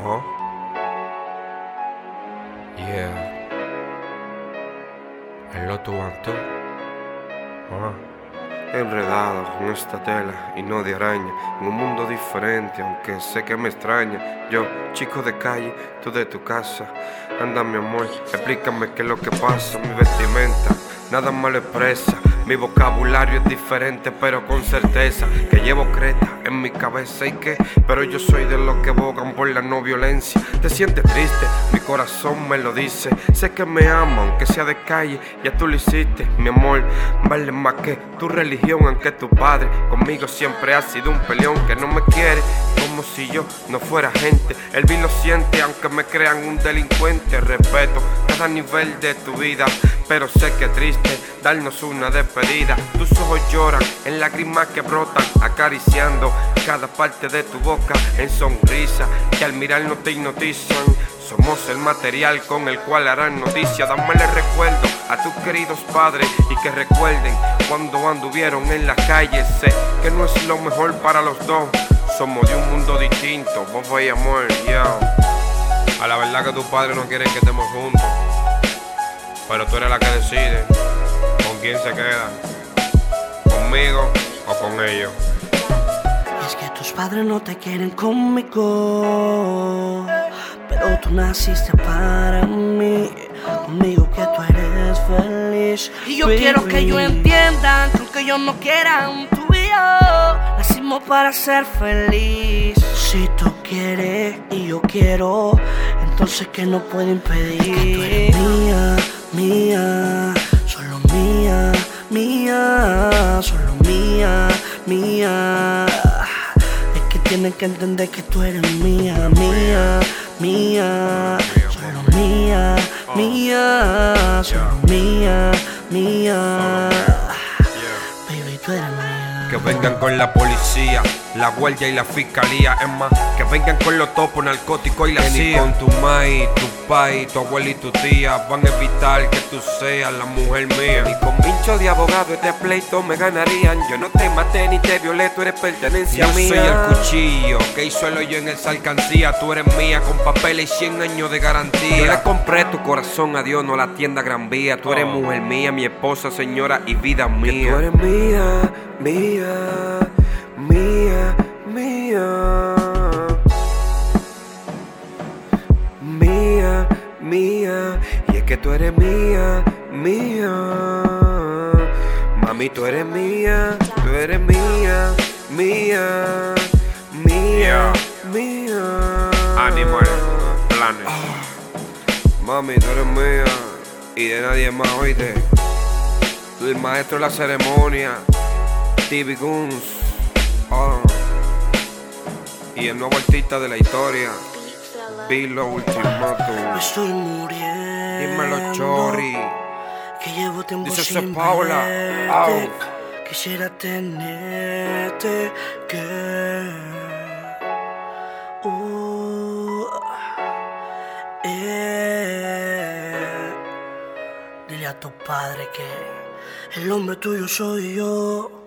Oh. Yeah. El loto tú. Ah. Enredado con esta tela y no de araña. En un mundo diferente, aunque sé que me extraña. Yo, chico de calle, tú de tu casa. Anda, mi amor, explícame qué es lo que pasa. Mi vestimenta, nada lo expresa. Mi vocabulario es diferente, pero con certeza que llevo creta en mi cabeza y que, pero yo soy de los que bogan por la no violencia. Te sientes triste, mi corazón me lo dice. Sé que me ama, aunque sea de calle, ya tú lo hiciste, mi amor. Vale más que tu religión, aunque tu padre conmigo siempre ha sido un peleón que no me quiere, como si yo no fuera gente. Él bien lo siente, aunque me crean un delincuente. Respeto cada nivel de tu vida, pero sé que triste darnos una despedida. Tus ojos lloran en lágrimas que brotan, acariciando cada parte de tu boca en sonrisa que al mirarnos te hipnotizan. Somos el material con el cual harán noticia. Dámele recuerdo a tus queridos padres y que recuerden cuando anduvieron en la calle. Sé que no es lo mejor para los dos. Somos de un mundo distinto, vos y amor, yo. A la verdad que tus padres no quieren que estemos juntos. Pero tú eres la que decide con quién se queda. Conmigo o con ellos. Es que tus padres no te quieren conmigo. Pero tú naciste para mí. Conmigo que tú eres feliz. Y yo quiero que ellos entiendan que aunque ellos no quieran, tú y yo nacimos para ser feliz. Si tú quieres y yo quiero, entonces que no puedo impedir. Es que tú eres mía, mía, solo mía, mía, solo mía, mía. Es que tienes que entender que tú eres mía, mía, mía, solo mía, mía, solo mía, mía. Baby, tú eres. Que vengan con la policía, la guardia y la fiscalía. Es más, que vengan con los topos narcóticos y la CIA. con tu mai, tu pai, tu abuela y tu tía van a evitar que tú seas la mujer mía. Y con pincho de abogado este pleito me ganarían. Yo no te maté ni te violé, tú eres pertenencia Yo mía. soy el cuchillo que hizo el hoyo en esa alcancía. Tú eres mía con papeles y 100 años de Yo garantía. le compré tu corazón a Dios, no la tienda Gran Vía. Tú eres Oh. mujer mía, mi esposa, señora y vida Que mía. tú eres mía, mía, mía, mía. Mía, mía, y es que tú eres mía, mía. Mami, tú eres mía, tú eres mía, mía, mía, mía. Animal Planet. Mami, tú eres mía y de nadie más, oíste. Tú el maestro de la ceremonia, TV Guns, ah. y el nuevo artista de la historia, Pilo Me Ultimatum. estoy muriendo. Dímelo, Chori. Que llevo tiempo Dice sin Paula. verte. Quisiera tenerte que. Uh, eh. Dile a tu padre que el hombre tuyo soy yo.